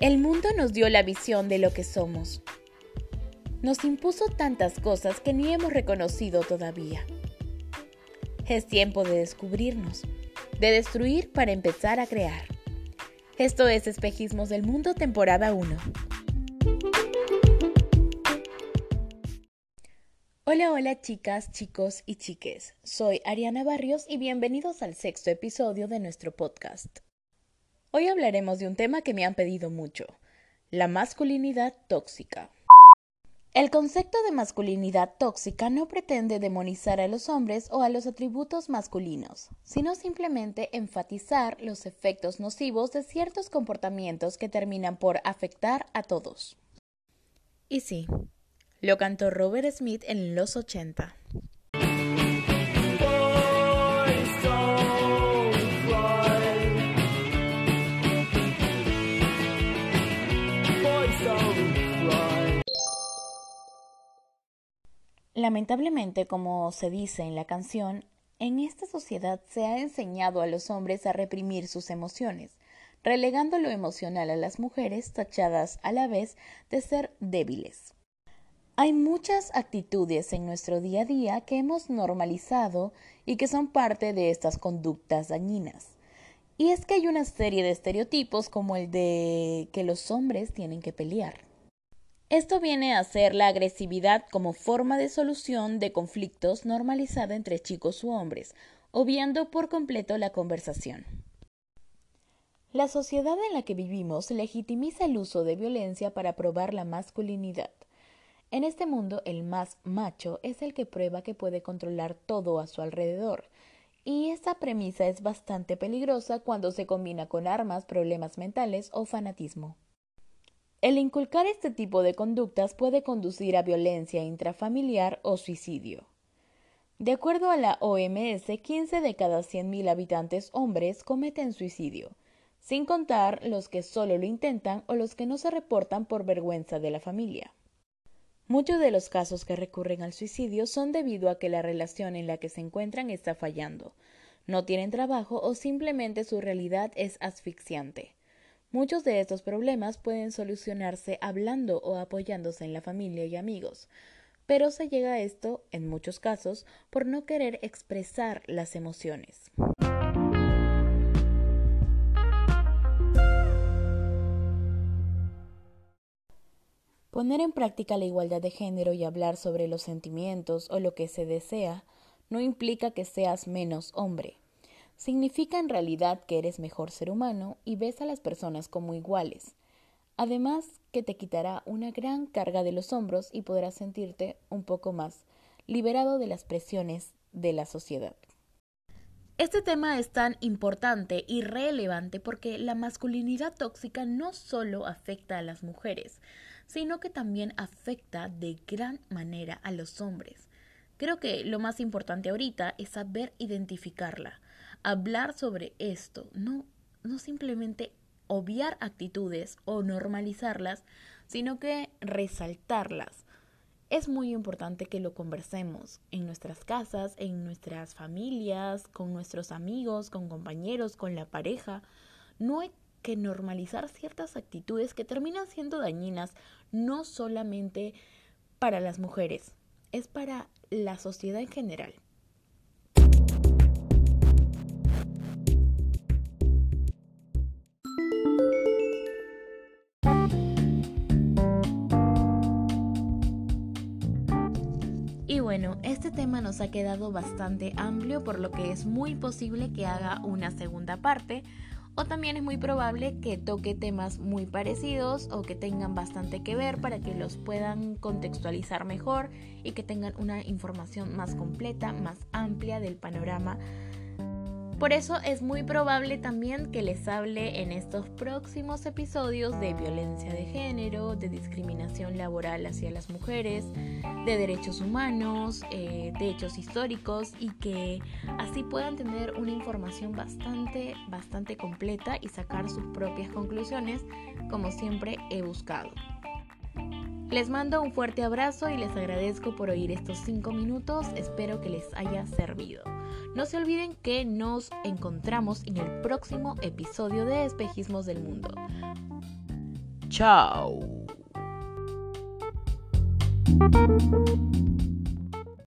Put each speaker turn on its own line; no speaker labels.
El mundo nos dio la visión de lo que somos. Nos impuso tantas cosas que ni hemos reconocido todavía. Es tiempo de descubrirnos, de destruir para empezar a crear. Esto es Espejismos del Mundo, temporada 1. Hola, hola chicas, chicos y chiques. Soy Ariana Barrios y bienvenidos al sexto episodio de nuestro podcast. Hoy hablaremos de un tema que me han pedido mucho, la masculinidad tóxica. El concepto de masculinidad tóxica no pretende demonizar a los hombres o a los atributos masculinos, sino simplemente enfatizar los efectos nocivos de ciertos comportamientos que terminan por afectar a todos. Y sí, lo cantó Robert Smith en los 80. Lamentablemente, como se dice en la canción, en esta sociedad se ha enseñado a los hombres a reprimir sus emociones, relegando lo emocional a las mujeres tachadas a la vez de ser débiles. Hay muchas actitudes en nuestro día a día que hemos normalizado y que son parte de estas conductas dañinas. Y es que hay una serie de estereotipos como el de que los hombres tienen que pelear esto viene a ser la agresividad como forma de solución de conflictos normalizada entre chicos u hombres, obviando por completo la conversación. La sociedad en la que vivimos legitimiza el uso de violencia para probar la masculinidad. En este mundo, el más macho es el que prueba que puede controlar todo a su alrededor, y esta premisa es bastante peligrosa cuando se combina con armas, problemas mentales o fanatismo. El inculcar este tipo de conductas puede conducir a violencia intrafamiliar o suicidio. De acuerdo a la OMS, 15 de cada 100.000 habitantes hombres cometen suicidio, sin contar los que solo lo intentan o los que no se reportan por vergüenza de la familia. Muchos de los casos que recurren al suicidio son debido a que la relación en la que se encuentran está fallando, no tienen trabajo o simplemente su realidad es asfixiante. Muchos de estos problemas pueden solucionarse hablando o apoyándose en la familia y amigos, pero se llega a esto, en muchos casos, por no querer expresar las emociones. Poner en práctica la igualdad de género y hablar sobre los sentimientos o lo que se desea no implica que seas menos hombre significa en realidad que eres mejor ser humano y ves a las personas como iguales. Además, que te quitará una gran carga de los hombros y podrás sentirte un poco más liberado de las presiones de la sociedad. Este tema es tan importante y relevante porque la masculinidad tóxica no solo afecta a las mujeres, sino que también afecta de gran manera a los hombres. Creo que lo más importante ahorita es saber identificarla hablar sobre esto, no, no simplemente obviar actitudes o normalizarlas, sino que resaltarlas. Es muy importante que lo conversemos en nuestras casas, en nuestras familias, con nuestros amigos, con compañeros, con la pareja. No hay que normalizar ciertas actitudes que terminan siendo dañinas no solamente para las mujeres, es para la sociedad en general. Bueno, este tema nos ha quedado bastante amplio, por lo que es muy posible que haga una segunda parte, o también es muy probable que toque temas muy parecidos o que tengan bastante que ver para que los puedan contextualizar mejor y que tengan una información más completa, más amplia del panorama por eso es muy probable también que les hable en estos próximos episodios de violencia de género, de discriminación laboral hacia las mujeres, de derechos humanos, eh, de hechos históricos y que así puedan tener una información bastante, bastante completa y sacar sus propias conclusiones como siempre he buscado. Les mando un fuerte abrazo y les agradezco por oír estos 5 minutos, espero que les haya servido. No se olviden que nos encontramos en el próximo episodio de Espejismos del Mundo. Chao.